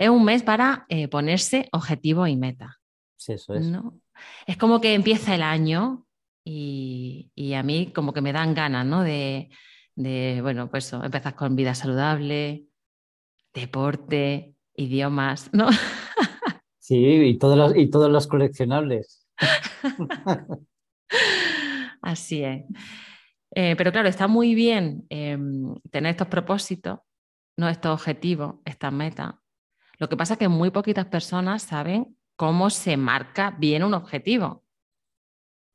es un mes para eh, ponerse objetivo y meta. Sí, eso es. ¿no? Es como que empieza el año y, a mí como que me dan ganas, ¿no? De, bueno, pues eso, empezar con vida saludable, deporte, idiomas, ¿no? Sí, y todos los, y todos los coleccionables. Así es. Eh, pero claro, está muy bien em, tener estos propósitos, ¿no? estos objetivos, estas metas, lo que pasa es que muy poquitas personas saben cómo se marca bien un objetivo.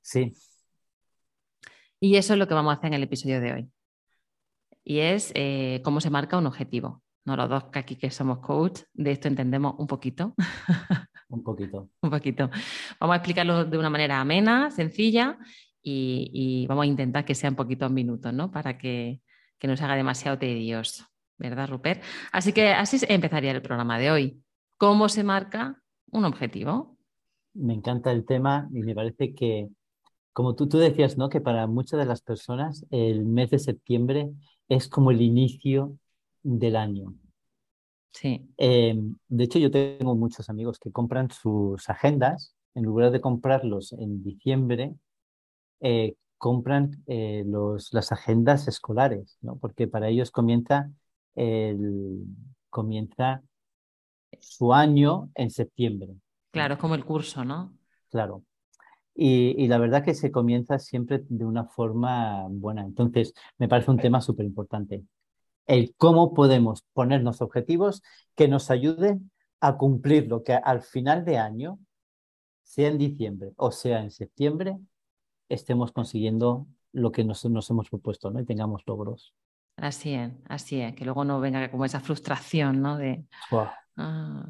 Sí. Y eso es lo que vamos a hacer en el episodio de hoy. Y es eh, cómo se marca un objetivo. No los dos que aquí que somos coach, de esto entendemos un poquito. Un poquito. un poquito. Vamos a explicarlo de una manera amena, sencilla, y, vamos a intentar que sea un poquito minutos, ¿no? Para que, que no se haga demasiado tedioso. ¿Verdad, Rupert? Así que así empezaría el programa de hoy. ¿Cómo se marca un objetivo? Me encanta el tema y me parece que, como tú, tú decías, ¿no? Que para muchas de las personas el mes de septiembre es como el inicio del año. Sí. Em, de hecho, yo tengo muchos amigos que compran sus agendas, en lugar de comprarlos en diciembre, eh, compran eh, los, las agendas escolares, ¿no? porque para ellos comienza el, comienza su año en septiembre. Claro, es como el curso, ¿no? Claro. Y, la verdad que se comienza siempre de una forma buena. Entonces, me parece un tema súper importante. El cómo podemos ponernos objetivos que nos ayuden a cumplir lo que al final de año, sea en diciembre o sea en septiembre, estemos consiguiendo lo que nos, nos hemos propuesto ¿no? y tengamos logros. Así es, así es, que luego no venga como esa frustración, ¿no? De... Ah,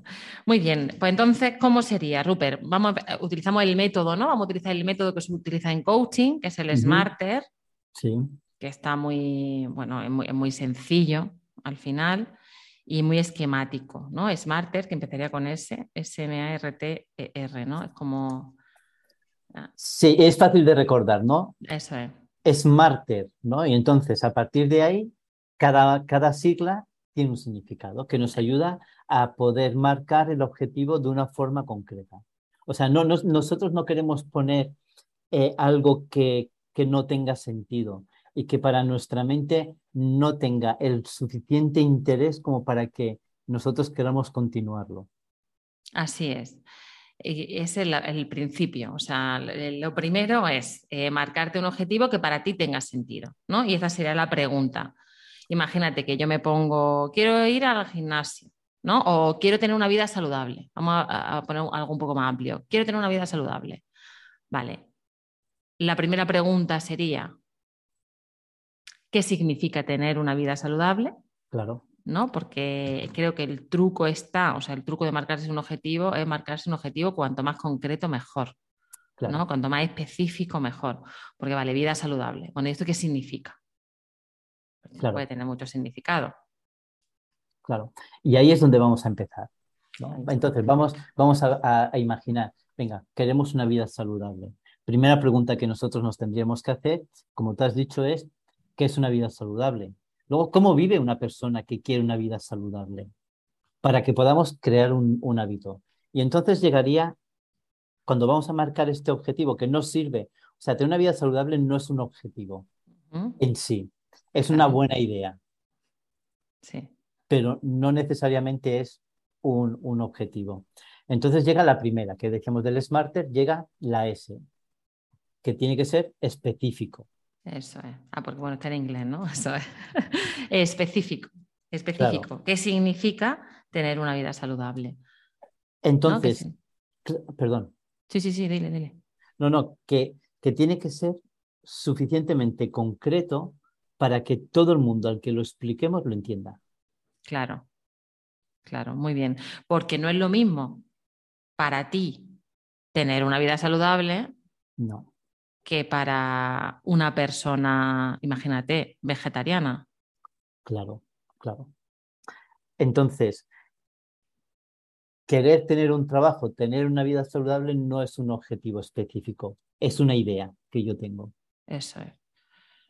muy bien, pues entonces, ¿cómo sería, Rupert? Vamos, utilizamos el método, ¿no? Vamos a utilizar el método que se utiliza en coaching, que es el Smarter, sí. que está muy, bueno, es muy, sencillo al final y muy esquemático, ¿no? Smarter, que empezaría con S, S-M-A-R-T-E-R, ¿no? Es como... Ah. Sí, es fácil de recordar, ¿no? Eso es. Smarter, ¿no? Y entonces, a partir de ahí, cada, cada sigla tiene un significado que nos ayuda a poder marcar el objetivo de una forma concreta. O sea, no, nosotros no queremos poner eh, algo que, que no tenga sentido y que para nuestra mente no tenga el suficiente interés como para que nosotros queramos continuarlo. Así es es el, principio. O sea, lo primero es eh, marcarte un objetivo que para ti tenga sentido, ¿no? Y esa sería la pregunta. Imagínate que yo me pongo, quiero ir al gimnasio, ¿no? O quiero tener una vida saludable. Vamos a, poner algo un poco más amplio. Quiero tener una vida saludable. Vale. La primera pregunta sería, ¿qué significa tener una vida saludable? Claro. ¿no? Porque creo que el truco está, o sea, el truco de marcarse un objetivo es marcarse un objetivo cuanto más concreto mejor, ¿no? Cuanto más específico mejor. Porque vale, vida saludable. Bueno, ¿y esto qué significa? Puede tener mucho significado. Claro. Y ahí es donde vamos a empezar. Entonces, vamos, vamos a, a imaginar, venga, queremos una vida saludable. Primera pregunta que nosotros nos tendríamos que hacer, como te has dicho, es, ¿qué es una vida saludable? Luego, ¿cómo vive una persona que quiere una vida saludable? Para que podamos crear un, hábito. Y entonces llegaría, cuando vamos a marcar este objetivo, que no sirve, o sea, tener una vida saludable no es un objetivo en sí, es una buena idea. Sí. Pero no necesariamente es un, un objetivo. Entonces llega la primera, que decíamos del Smarter, llega la S, que tiene que ser específico. Eso es. Ah, porque bueno, está en inglés, ¿no? Eso es. específico. Específico. ¿Qué significa tener una vida saludable? Entonces, perdón. Sí, sí, sí, dile, dile. No, no, que, que tiene que ser suficientemente concreto para que todo el mundo al que lo expliquemos lo entienda. Claro, claro, muy bien. Porque no es lo mismo para ti tener una vida saludable No, que para una persona, imagínate, vegetariana. claro, claro. Entonces, querer tener un trabajo, tener una vida saludable no es un objetivo específico, es una idea que yo tengo. Eso es.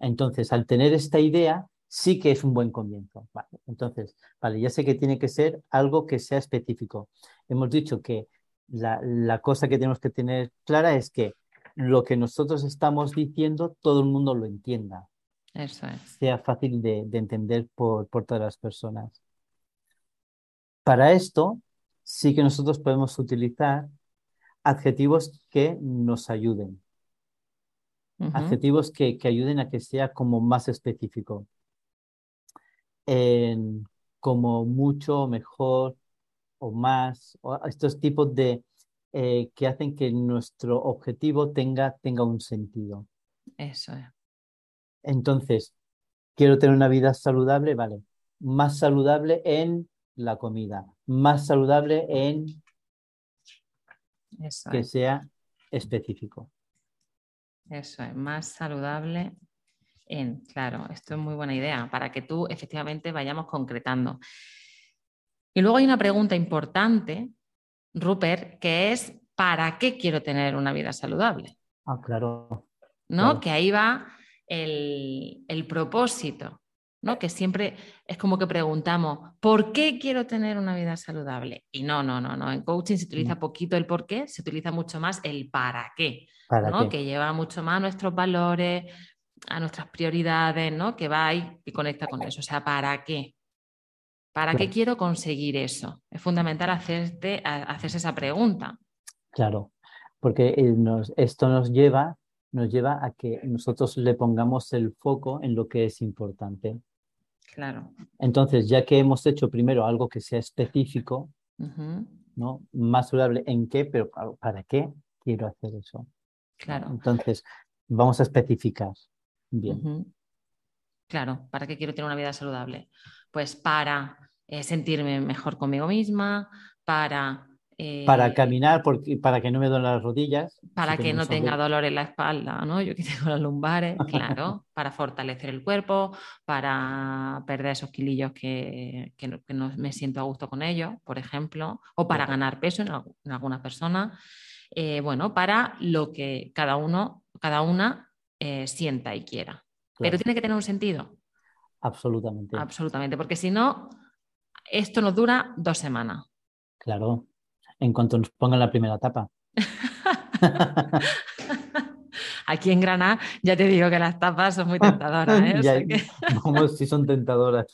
Entonces, al tener esta idea, sí que es un buen comienzo. Vale, entonces, vale, ya sé que tiene que ser algo que sea específico. Hemos dicho que la, la cosa que tenemos que tener clara es que lo que nosotros estamos diciendo, todo el mundo lo entienda, Eso es. sea fácil de, de entender por, por todas las personas. Para esto, sí que nosotros podemos utilizar adjetivos que nos ayuden, Adjetivos que, que ayuden a que sea como más específico. En como mucho, mejor o más, o estos tipos de eh, que hacen que nuestro objetivo tenga, tenga un sentido. Eso es. Entonces, quiero tener una vida saludable, vale. Más saludable en la comida, más saludable en Eso que es. sea específico. Eso es. Más saludable en. Claro, esto es muy buena idea para que tú efectivamente vayamos concretando. Y luego hay una pregunta importante, Rupert, que es ¿para qué quiero tener una vida saludable? Ah, claro, ¿no? Claro. Que ahí va el, el propósito, ¿no? Que siempre es como que preguntamos, ¿por qué quiero tener una vida saludable? Y no, no, no, no. En coaching se utiliza No. poquito el por qué, se utiliza mucho más el para qué, ¿para ¿no? qué? Que lleva mucho más a nuestros valores, a nuestras prioridades, ¿no? Que va ahí y conecta con eso. O sea, ¿para qué? ¿Para qué quiero conseguir eso? Es fundamental hacerte, hacerse esa pregunta. Claro, porque eh, nos- esto nos lleva, nos lleva a que nosotros le pongamos el foco en lo que es importante. Claro. Entonces, ya que hemos hecho primero algo que sea específico, ¿no? Más saludable en qué, pero ¿para qué quiero hacer eso? Claro. Entonces, vamos a especificar. Bien. Claro, ¿para qué quiero tener una vida saludable? Pues para eh, sentirme mejor conmigo misma, para, eh, para caminar, porque, para que no me duelen las rodillas. para si que no tenga dolor en la espalda, ¿no? Yo que tengo las lumbares, claro, para fortalecer el cuerpo, para perder esos kilillos que, que no, que no me siento a gusto con ellos, por ejemplo, o para ganar peso en, en alguna persona. Eh, bueno, para lo que cada uno, cada una eh, sienta y quiera. Pero tiene que tener un sentido. absolutamente. Absolutamente, porque si no, esto nos dura dos semanas. Claro, en cuanto nos pongan la primera tapa. Aquí en Granada ya te digo que las tapas son muy tentadoras. ¿eh? O Ya- sea que- Como si son tentadoras.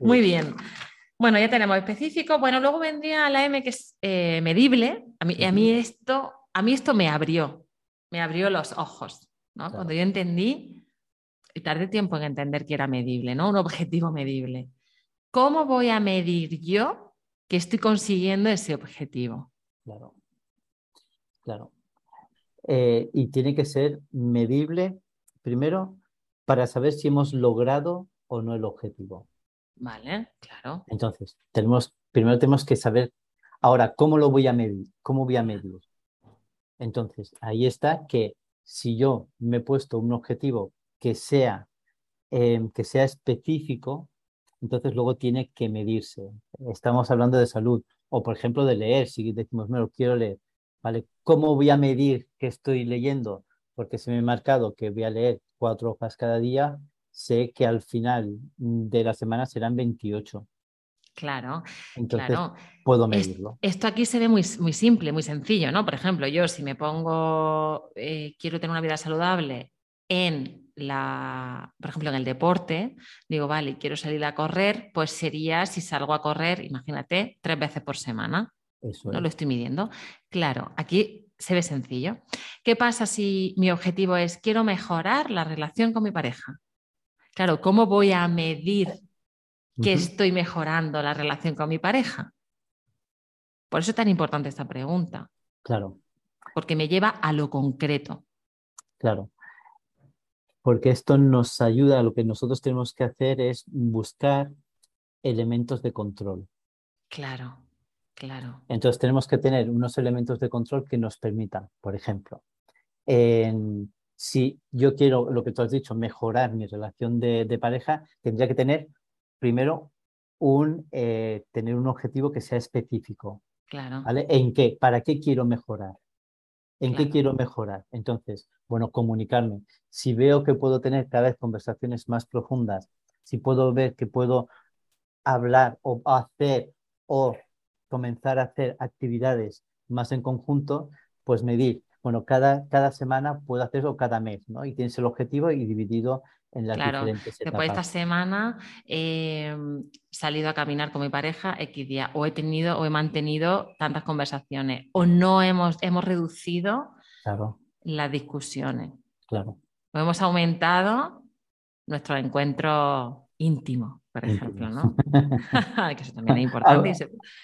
Muy bien. Bueno, ya tenemos específico. Bueno, luego vendría la M que es eh, medible. A mí, a mí esto, a mí esto me abrió, me abrió los ojos. ¿no? Claro. Cuando yo entendí, y tardé tiempo en entender que era medible, ¿no? Un objetivo medible. ¿Cómo voy a medir yo que estoy consiguiendo ese objetivo? Claro, claro. Eh, y tiene que ser medible, primero, para saber si hemos logrado o no el objetivo. Vale, claro. Entonces, tenemos, primero tenemos que saber, ahora, ¿cómo lo voy a medir? ¿Cómo voy a medir? Entonces, ahí está que si yo me he puesto un objetivo que sea, eh, que sea específico, entonces luego tiene que medirse. Estamos hablando de salud o, por ejemplo, de leer. Si decimos, bueno, quiero leer, ¿vale? ¿Cómo voy a medir que estoy leyendo? Porque si me he marcado que voy a leer cuatro hojas cada día, sé que al final de la semana serán 28. Claro, Entonces claro. puedo medirlo. esto aquí se ve muy, muy simple, muy sencillo, ¿no? Por ejemplo, yo si me pongo, eh, quiero tener una vida saludable en la, por ejemplo, en el deporte, digo, vale, quiero salir a correr, pues sería si salgo a correr, imagínate, tres veces por semana, Eso no lo estoy midiendo. Claro, aquí se ve sencillo. ¿Qué pasa si mi objetivo es quiero mejorar la relación con mi pareja? Claro, ¿cómo voy a medir que estoy mejorando la relación con mi pareja? Por eso es tan importante esta pregunta, Claro, porque me lleva a lo concreto. claro. Porque esto nos ayuda, lo que nosotros tenemos que hacer es buscar elementos de control. Claro, Claro. Entonces tenemos que tener unos elementos de control que nos permitan, por ejemplo, en, si yo quiero, lo que tú has dicho, mejorar mi relación de, pareja, tendría que tener primero un, eh, tener un objetivo que sea específico. Claro. ¿vale? ¿En qué? ¿Para qué quiero mejorar? ¿En qué quiero mejorar? Entonces, bueno, comunicarme. Si veo que puedo tener cada vez conversaciones más profundas, si puedo ver que puedo hablar o hacer o comenzar a hacer actividades más en conjunto, pues medir, bueno, cada, cada semana puedo hacerlo cada mes, ¿no? Y tienes el objetivo y dividido en las diferentes etapas. Después esta semana he salido a caminar con mi pareja X día, o he tenido o he mantenido tantas conversaciones, o no hemos, hemos reducido las discusiones. Claro. O hemos aumentado nuestro encuentro íntimo, por ejemplo, ¿no? que eso también es importante.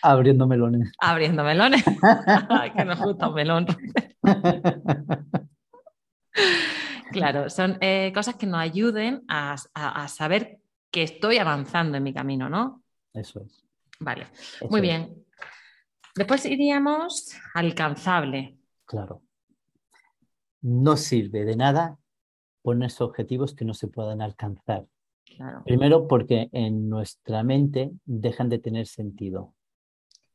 Abriendo melones. Abriendo melones. que nos gusta un melón. claro, son eh, cosas que nos ayuden a, saber que estoy avanzando en mi camino, ¿no? Eso es. Vale, muy bien. Después iríamos alcanzable. Claro. No sirve de nada ponerse objetivos que no se puedan alcanzar. Primero porque en nuestra mente dejan de tener sentido.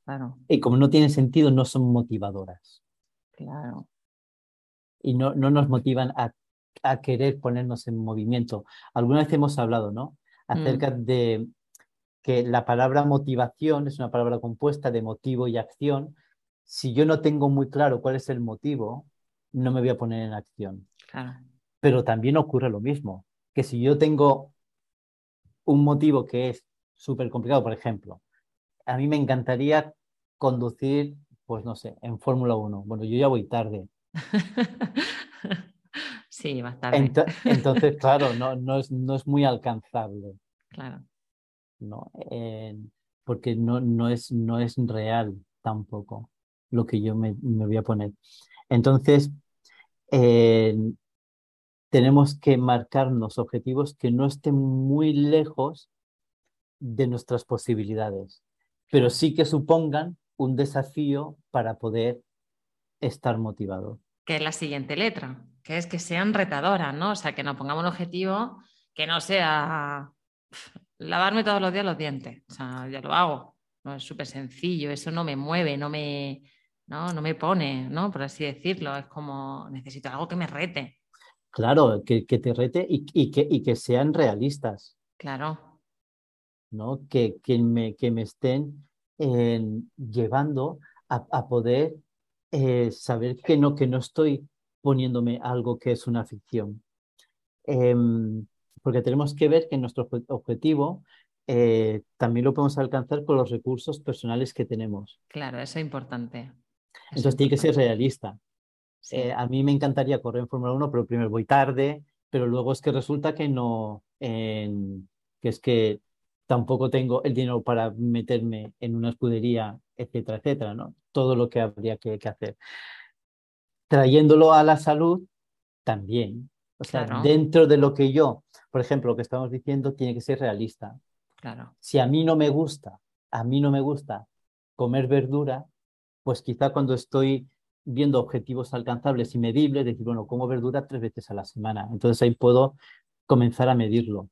Claro. Y como no tienen sentido, no son motivadoras. Claro. Y no, no nos motivan a, a, querer ponernos en movimiento. Alguna vez hemos hablado, ¿no? Acerca mm. de que la palabra motivación es una palabra compuesta de motivo y acción. Si yo no tengo muy claro cuál es el motivo, no me voy a poner en acción. Claro. Pero también ocurre lo mismo, que si yo tengo un motivo que es súper complicado, por ejemplo, a mí me encantaría conducir, pues no sé, en Fórmula 1. Bueno, yo ya voy tarde. sí, va tarde. entonces, claro, no, no, es, no es muy alcanzable. Claro. ¿no? porque no, no, es, no es real tampoco lo que yo me, me voy a poner. Entonces, tenemos que marcarnos objetivos que no estén muy lejos de nuestras posibilidades, pero sí que supongan un desafío para poder estar motivado. Que es la siguiente letra, que es que sean retadoras, ¿no? O sea, que nos pongamos un objetivo que no sea lavarme todos los días los dientes. O sea, ya lo hago. No es súper sencillo, eso no me mueve, no me, no, no me pone, ¿no? Por así decirlo. Es como necesito algo que me rete. Claro, que, te rete y, que, y que sean realistas. Claro. ¿no? Que, que, me, que me estén llevando a, poder eh, saber que no, que no estoy poniéndome algo que es una ficción. Em, porque tenemos que ver que nuestro objetivo eh, también lo podemos alcanzar con los recursos personales que tenemos. Claro, eso es importante. Entonces tiene que ser realista. Eh, a mí me encantaría correr en Fórmula 1, pero primero voy tarde, pero luego es que resulta que no, que es que tampoco tengo el dinero para meterme en una escudería, etcétera, etcétera, ¿no? Todo lo que habría que, hacer. Trayéndolo a la salud, también. O sea, dentro de lo que yo, por ejemplo, lo que estamos diciendo, tiene que ser realista. Claro. Si a mí no me gusta, a mí no me gusta comer verdura, pues quizá cuando estoy viendo objetivos alcanzables y medibles, decir, bueno, como verdura tres veces a la semana. Entonces ahí puedo comenzar a medirlo.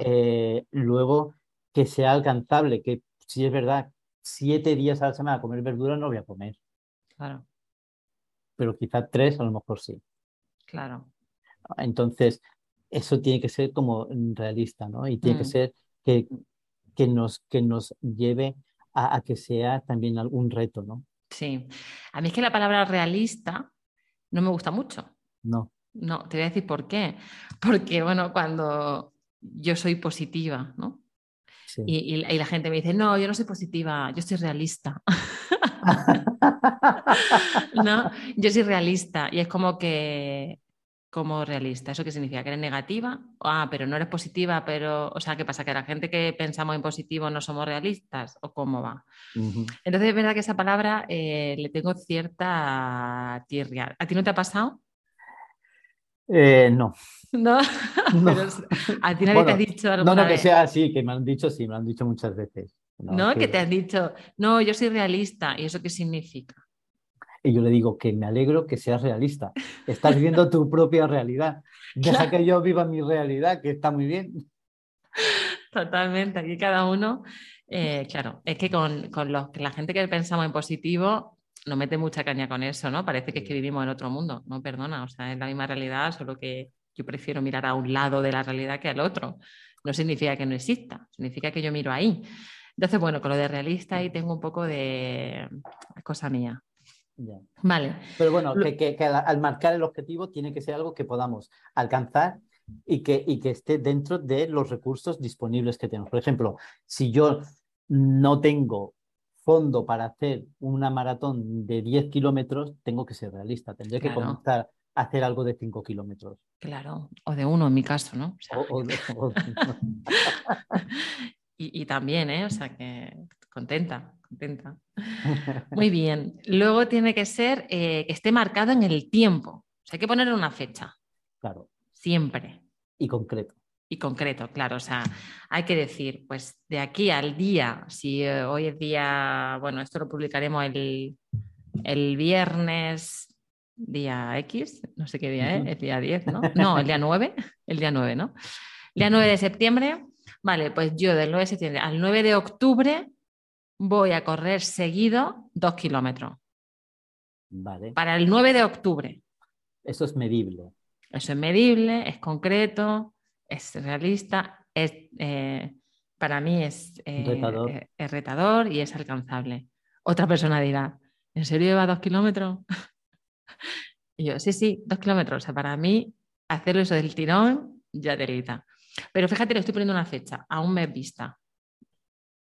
Eh, luego, que sea alcanzable, que si es verdad, siete días a la semana comer verdura no voy a comer. Claro. Pero quizá tres a lo mejor sí. Claro. Entonces, eso tiene que ser como realista, ¿no? Y tiene que mm. ser que, que, nos, que nos lleve a, a, que sea también algún reto, ¿no? Sí. A mí es que la palabra realista no me gusta mucho. No. No, te voy a decir por qué. Porque, bueno, cuando yo soy positiva, ¿no? Y, la gente me dice, no, yo no soy positiva, yo soy realista. no, yo soy realista. Y es como que como realista. ¿Eso qué significa? ¿Que eres negativa? Ah, pero no eres positiva, pero, o sea, ¿qué pasa? ¿Que la gente que pensamos en positivo no somos realistas? ¿O cómo va? Entonces es verdad que esa palabra eh, le tengo cierta tierra. ¿A ti no te ha pasado? Eh, no. No, a ti nadie te ha dicho algo. No, no, que sea así, que me han dicho, sí, me lo han dicho muchas veces. ¿no? Que... te han dicho, no, yo soy realista. ¿Y eso qué significa? Y yo le digo que me alegro que seas realista. Estás viendo tu propia realidad. Deja que yo viva mi realidad, que está muy bien. Totalmente. Aquí cada uno, eh, claro, es que con, con los, la gente que pensamos en positivo no mete mucha caña con eso, ¿no? Parece que es que vivimos en otro mundo. No, perdona, o sea, es la misma realidad, solo que yo prefiero mirar a un lado de la realidad que al otro. No significa que no exista, significa que yo miro ahí. Entonces, bueno, con lo de realista ahí tengo un poco de cosa mía. Vale. Pero bueno, que, al marcar el objetivo tiene que ser algo que podamos alcanzar y que, y que esté dentro de los recursos disponibles que tenemos. Por ejemplo, si yo no tengo fondo para hacer una maratón de 10 kilómetros, tengo que ser realista. Tendré que comenzar a hacer algo de 5 kilómetros. Claro, o de uno en mi caso, ¿no? y, y, también, ¿eh? O sea, que contenta, contenta. Muy bien. Luego tiene que ser eh, que esté marcado en el tiempo. O sea, hay que ponerle una fecha. Claro. Siempre. Y concreto. Y concreto, claro. O sea, hay que decir, pues de aquí al día, si eh, hoy es día, bueno, esto lo publicaremos el, el viernes, día X, no sé qué día es, el día 10, ¿no? No, el día 9, el día 9, ¿no? El día 9 de septiembre, vale, pues yo del 9 de septiembre al 9 de octubre voy a correr seguido dos kilómetros. Vale. Para el 9 de octubre. Eso es medible. Eso es medible, es concreto, es realista, es, eh, para mí es, eh, retador. Eh, es, retador. y es alcanzable. Otra persona dirá, ¿en serio lleva dos kilómetros? y yo, sí, sí, dos kilómetros. O sea, para mí, hacerlo eso del tirón ya delita. Pero fíjate, le estoy poniendo una fecha, a un mes vista.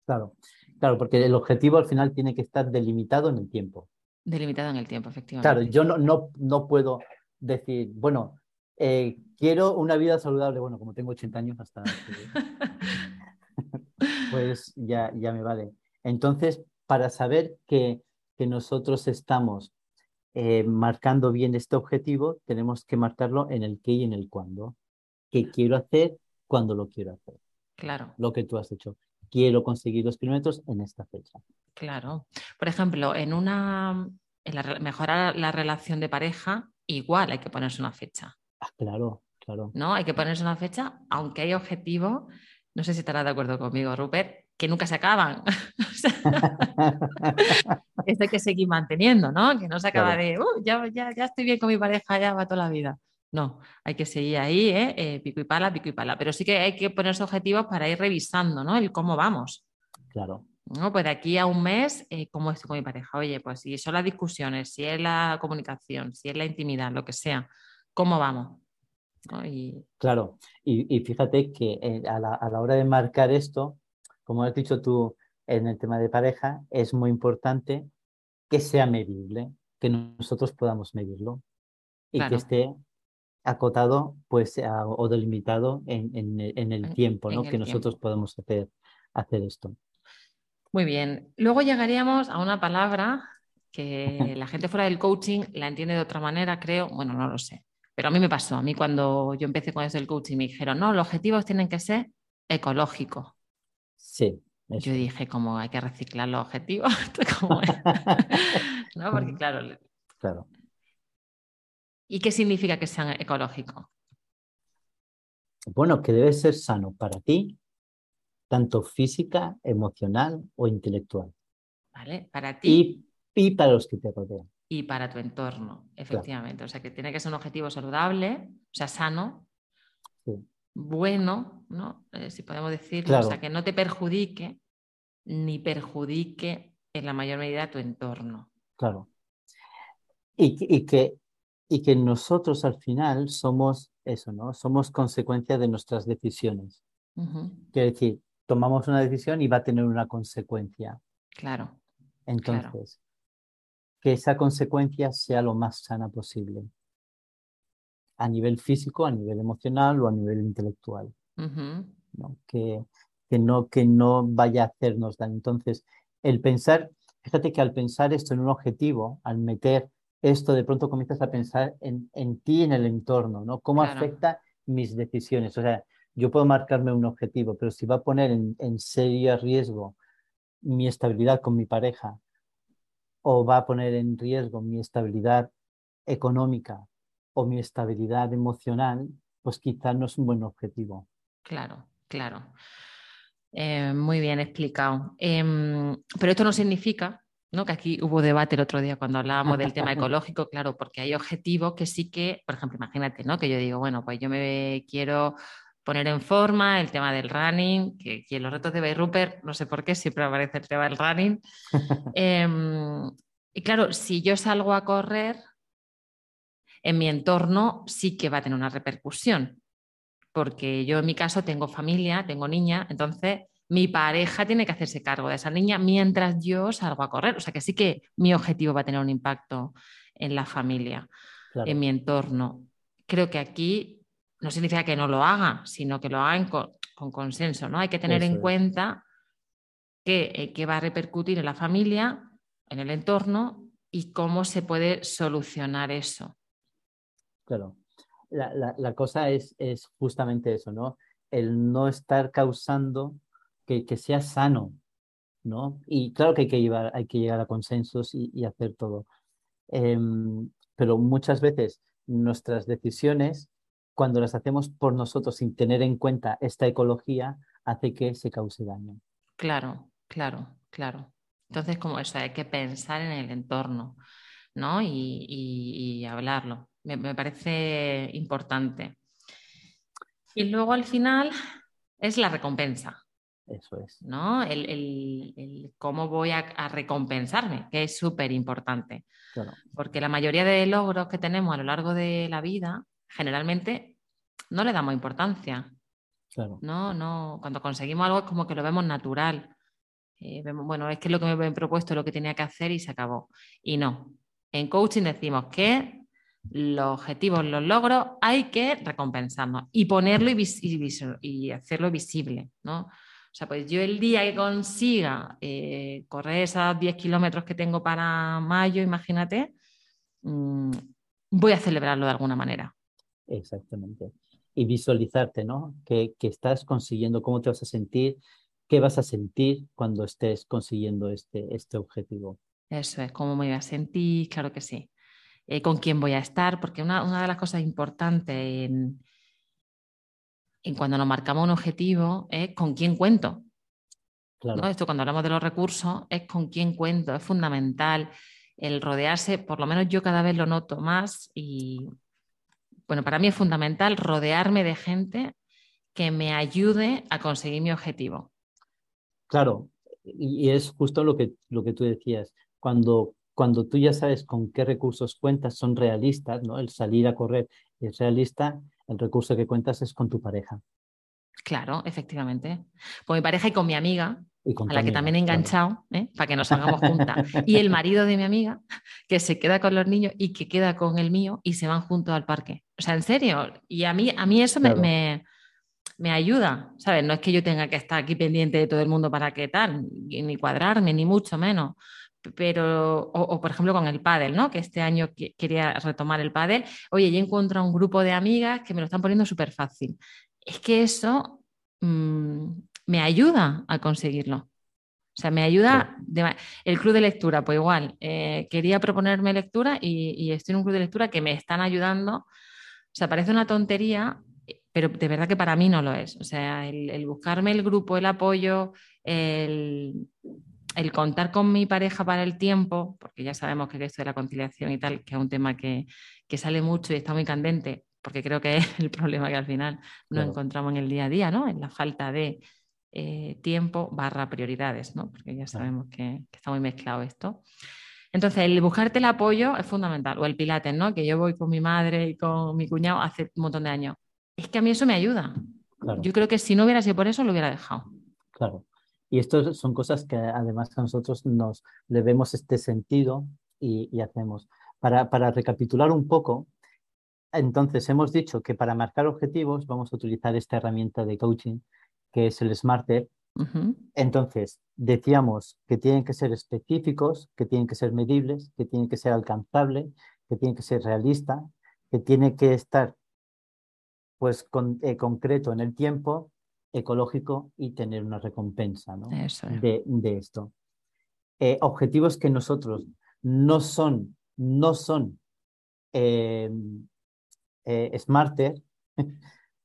Claro. Claro, porque el objetivo al final tiene que estar delimitado en el tiempo. Delimitado en el tiempo, efectivamente. Claro, yo no, no, no puedo decir, bueno, eh, quiero una vida saludable. Bueno, como tengo 80 años, hasta. pues ya, ya me vale. Entonces, para saber que, que nosotros estamos eh, marcando bien este objetivo, tenemos que marcarlo en el qué y en el cuándo. ¿Qué quiero hacer? ¿Cuándo lo quiero hacer? Claro. Lo que tú has hecho quiero conseguir los kilómetros en esta fecha. Claro. Por ejemplo, en una en mejorar la relación de pareja, igual hay que ponerse una fecha. Ah, claro, claro. ¿No? Hay que ponerse una fecha, aunque hay objetivos, no sé si estarás de acuerdo conmigo, Rupert, que nunca se acaban. Esto hay que seguir manteniendo, ¿no? Que no se acaba de, uh, ya, ya, ya estoy bien con mi pareja, ya va toda la vida. No, hay que seguir ahí, ¿eh? ¿eh? pico y pala, pico y pala. Pero sí que hay que ponerse objetivos para ir revisando, ¿no? El cómo vamos. Claro. ¿no? Pues de aquí a un mes, eh, ¿cómo estoy con mi pareja? Oye, pues si son las discusiones, si es la comunicación, si es la intimidad, lo que sea, ¿cómo vamos? Claro, y, fíjate que a, la, a la hora de marcar esto, como has dicho tú en el tema de pareja, es muy importante que sea medible, que nosotros podamos medirlo y que esté acotado pues, o delimitado en, en, el tiempo ¿no? que nosotros podemos hacer, hacer esto. Muy bien. Luego llegaríamos a una palabra que la gente fuera del coaching la entiende de otra manera, creo. Bueno, no lo sé. Pero a mí me pasó. A mí cuando yo empecé con eso del coaching me dijeron, no, los objetivos tienen que ser ecológicos. Sí. Yo dije, como hay que reciclar los objetivos. ¿No? Porque claro, claro, ¿Y qué significa que sean ecológicos? Bueno, que debe ser sano para ti, tanto física, emocional o intelectual. ¿Vale? Para ti. Y, para los que te rodean. Y para tu entorno, efectivamente. O sea, que tiene que ser un objetivo saludable, o sea, sano, bueno, ¿no? Eh, si podemos decirlo. O sea, que no te perjudique ni perjudique en la mayor medida tu entorno. Claro. y que y que nosotros al final somos eso, ¿no? Somos consecuencia de nuestras decisiones. Quiere decir, tomamos una decisión y va a tener una consecuencia. Claro. Entonces, que esa consecuencia sea lo más sana posible. A nivel físico, a nivel emocional o a nivel intelectual. ¿no? Que, que, no, que no vaya a hacernos daño. Entonces, el pensar, fíjate que al pensar esto en un objetivo, al meter esto de pronto comienzas a pensar en, en ti, en el entorno, ¿no? ¿Cómo afecta mis decisiones? O sea, yo puedo marcarme un objetivo, pero si va a poner en, en serio riesgo mi estabilidad con mi pareja o va a poner en riesgo mi estabilidad económica o mi estabilidad emocional, pues quizás no es un buen objetivo. Claro, claro. Eh, muy bien explicado. Em, pero esto no significa ¿no? que aquí hubo debate el otro día cuando hablábamos del tema ecológico, claro, porque hay objetivos que sí que, por ejemplo, imagínate, ¿no? que yo digo, bueno, pues yo me quiero poner en forma el tema del running, que, en los retos de Bay Rupert, no sé por qué, siempre aparece el tema del running. Em, y claro, si yo salgo a correr, en mi entorno sí que va a tener una repercusión, porque yo en mi caso tengo familia, tengo niña, entonces mi pareja tiene que hacerse cargo de esa niña mientras yo salgo a correr. O sea que sí que mi objetivo va a tener un impacto en la familia, en mi entorno. Creo que aquí no significa que no lo haga, sino que lo hagan con, consenso, ¿no? Hay que tener en cuenta eh, qué va a repercutir en la familia, en el entorno y cómo se puede solucionar eso. Claro. La, cosa es, es, justamente eso, ¿no? El no estar causando que, sea sano, ¿no? Y claro que hay que, llevar, hay que llegar a consensos y, hacer todo. Em, pero muchas veces nuestras decisiones, cuando las hacemos por nosotros sin tener en cuenta esta ecología, hace que se cause daño. Claro, claro, claro. Entonces, como eso, hay que pensar en el entorno, ¿no? y hablarlo me, parece importante. Y luego al final es la recompensa. Eso es. ¿no? El, cómo voy a, recompensarme, que es súper importante. Porque la mayoría de logros que tenemos a lo largo de la vida, generalmente no le damos importancia. No, no, cuando conseguimos algo es como que lo vemos natural. Eh, bueno, es que lo que me he propuesto, lo que tenía que hacer y se acabó. Y no. En coaching decimos que los objetivos, los logros, hay que recompensarnos y ponerlo y, hacerlo visible, ¿no? O sea, pues yo el día que consiga eh, correr esos 10 kilómetros que tengo para mayo, imagínate, mm, voy a celebrarlo de alguna manera. Exactamente. Y visualizarte, ¿no? Que, que, estás consiguiendo, cómo te vas a sentir, qué vas a sentir cuando estés consiguiendo este, este objetivo. Eso es, cómo me voy a sentir, claro que sí. Eh, con quién voy a estar, porque una, de las cosas importantes en, cuando nos marcamos un objetivo es con quién cuento. Esto cuando hablamos de los recursos es con quién cuento, es fundamental el rodearse, por lo menos yo cada vez lo noto más y bueno, para mí es fundamental rodearme de gente que me ayude a conseguir mi objetivo. Claro, y es justo lo que, lo que tú decías, cuando cuando tú ya sabes con qué recursos cuentas, son realistas, ¿no? El salir a correr es realista, el recurso que cuentas es con tu pareja. Claro, efectivamente. Con mi pareja y con mi amiga, a la que también he enganchado, ¿eh? para que nos hagamos juntas. y el marido de mi amiga, que se queda con los niños y que queda con el mío y se van juntos al parque. O sea, en serio. Y a mí, a mí eso me, me, ayuda, ¿sabes? No es que yo tenga que estar aquí pendiente de todo el mundo para qué tal, ni cuadrarme, ni mucho menos pero, o, por ejemplo con el pádel, ¿no? Que este año quería retomar el pádel. Oye, yo encuentro un grupo de amigas que me lo están poniendo súper fácil. Es que eso mm, me ayuda a conseguirlo. O sea, me ayuda. el club de lectura, pues igual, eh, quería proponerme lectura y, estoy en un club de lectura que me están ayudando. O sea, parece una tontería, pero de verdad que para mí no lo es. O sea, el buscarme el grupo, el apoyo, el, el contar con mi pareja para el tiempo, porque ya sabemos que esto de la conciliación y tal, que es un tema que, sale mucho y está muy candente, porque creo que es el problema que al final no encontramos en el día a día, ¿no? En la falta de eh, tiempo barra prioridades, ¿no? Porque ya sabemos que, está muy mezclado esto. Entonces, el buscarte el apoyo es fundamental, o el pilates, ¿no? Que yo voy con mi madre y con mi cuñado hace un montón de años. Es que a mí eso me ayuda. Yo creo que si no hubiera sido por eso, lo hubiera dejado. Claro. Y esto son cosas que además a nosotros nos debemos este sentido y, hacemos. Para, para, recapitular un poco, entonces hemos dicho que para marcar objetivos vamos a utilizar esta herramienta de coaching que es el SMARTER. Entonces, decíamos que tienen que ser específicos, que tienen que ser medibles, que tienen que ser alcanzables, que tienen que ser realistas, que tiene que estar pues con, eh, concreto en el tiempo ecológico y tener una recompensa ¿no? Eso de, de esto. Eh, objetivos que nosotros no son, no son eh, eh, smarter,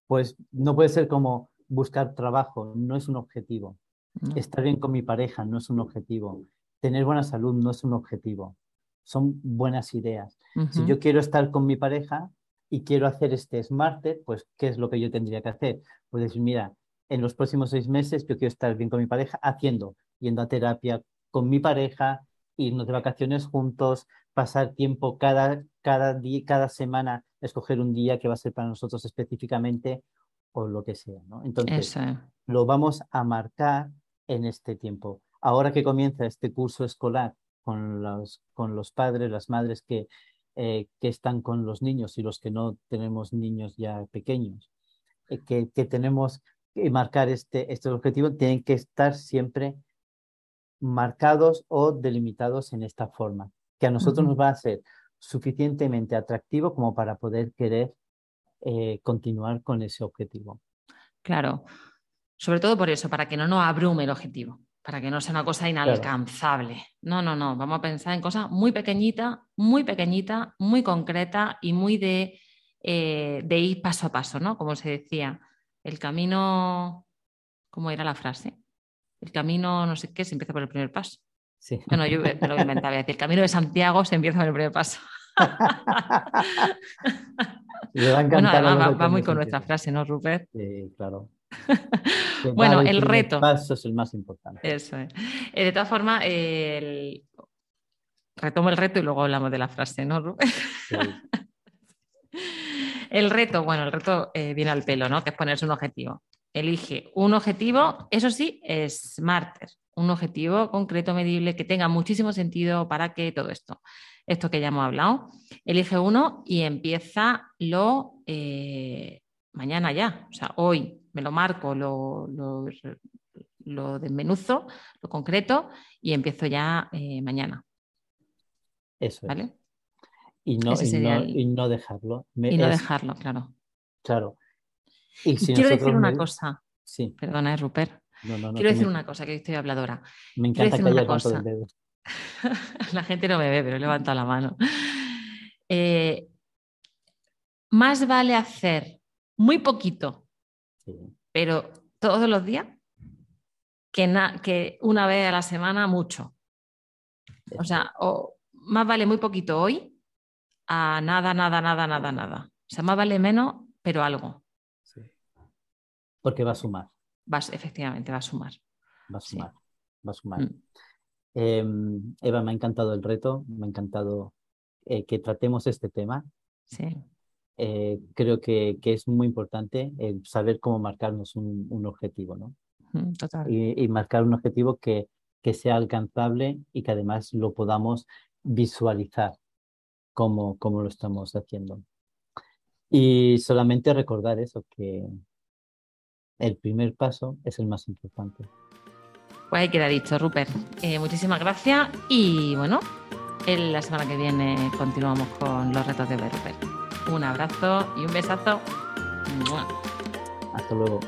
pues no puede ser como buscar trabajo, no es un objetivo. No. Estar bien con mi pareja no es un objetivo. Tener buena salud no es un objetivo. Son buenas ideas. Si yo quiero estar con mi pareja y quiero hacer este smarter, pues ¿qué es lo que yo tendría que hacer? Pues decir, mira, en los próximos seis meses yo quiero estar bien con mi pareja haciendo, yendo a terapia con mi pareja, irnos de vacaciones juntos, pasar tiempo cada, cada día, cada semana, escoger un día que va a ser para nosotros específicamente o lo que sea, ¿no? Entonces, Eso lo vamos a marcar en este tiempo. Ahora que comienza este curso escolar con los, con los padres, las madres que, eh, que están con los niños y los que no tenemos niños ya pequeños, eh, que, que tenemos marcar este, este objetivo, tienen que estar siempre marcados o delimitados en esta forma, que a nosotros nos va a ser suficientemente atractivo como para poder querer eh, continuar con ese objetivo. Claro. Sobre todo por eso, para que no nos abrume el objetivo, para que no sea una cosa inalcanzable. No, no, no. Vamos a pensar en cosas muy pequeñitas, muy pequeñitas, muy concretas y muy de, eh, de ir paso a paso, ¿no? Como se decía, el camino, ¿cómo era la frase? El camino, no sé qué, se empieza por el primer paso. Sí. Bueno, yo me lo inventaba, el camino de Santiago se empieza por el primer paso. Le va a Bueno, además va, muy con nuestra frase, ¿no, Rupert? Sí, claro. Bueno, el primer reto. paso es el más importante. Eso es. Eh, de todas formas, el- retomo el reto y luego hablamos de la frase, ¿no, Rubén? Sí. El reto, bueno, el reto eh, viene al pelo, ¿no? Que es ponerse un objetivo. Elige un objetivo, eso sí, es smarter, un objetivo concreto, medible, que tenga muchísimo sentido para que todo esto, esto que ya hemos hablado, elige uno y empieza lo eh, mañana ya, o sea, hoy me lo marco, lo, lo, lo desmenuzo, lo concreto y empiezo ya eh, mañana, Eso es. Y no, y no, el- y no dejarlo. Me- Y no es- dejarlo, claro. Claro. Y Y si quiero decir una me- cosa, Sí, perdona, eh, Rupert. no, no, no. Quiero decir me, una cosa, que estoy habladora. me quiero encanta decir que una cosa. el dedo. La gente no me ve, pero he levantado la mano. Eh, más vale hacer muy poquito, Sí, pero todos los días, que, na- que una vez a la semana mucho. O sea, o más vale muy poquito hoy a nada, nada, nada, nada, nada. O sea, más vale menos, pero algo. sí. Porque va a sumar, Vas, efectivamente, va a sumar. va a Sí. sumar, va a sumar. Mm. Eh, Eva, me ha encantado el reto, me ha encantado eh, que tratemos este tema. Sí, Eh, creo que, que es muy importante el saber cómo marcarnos un, un objetivo, ¿no? Mm, total. Y, y marcar un objetivo que, que sea alcanzable y que además lo podamos visualizar como, como lo estamos haciendo. Y solamente recordar eso, que el primer paso es el más importante. Pues ahí queda dicho, Rupert. Eh, muchísimas gracias y bueno, en la semana que viene continuamos con los retos de Rupert. Un abrazo y un besazo. Hasta luego.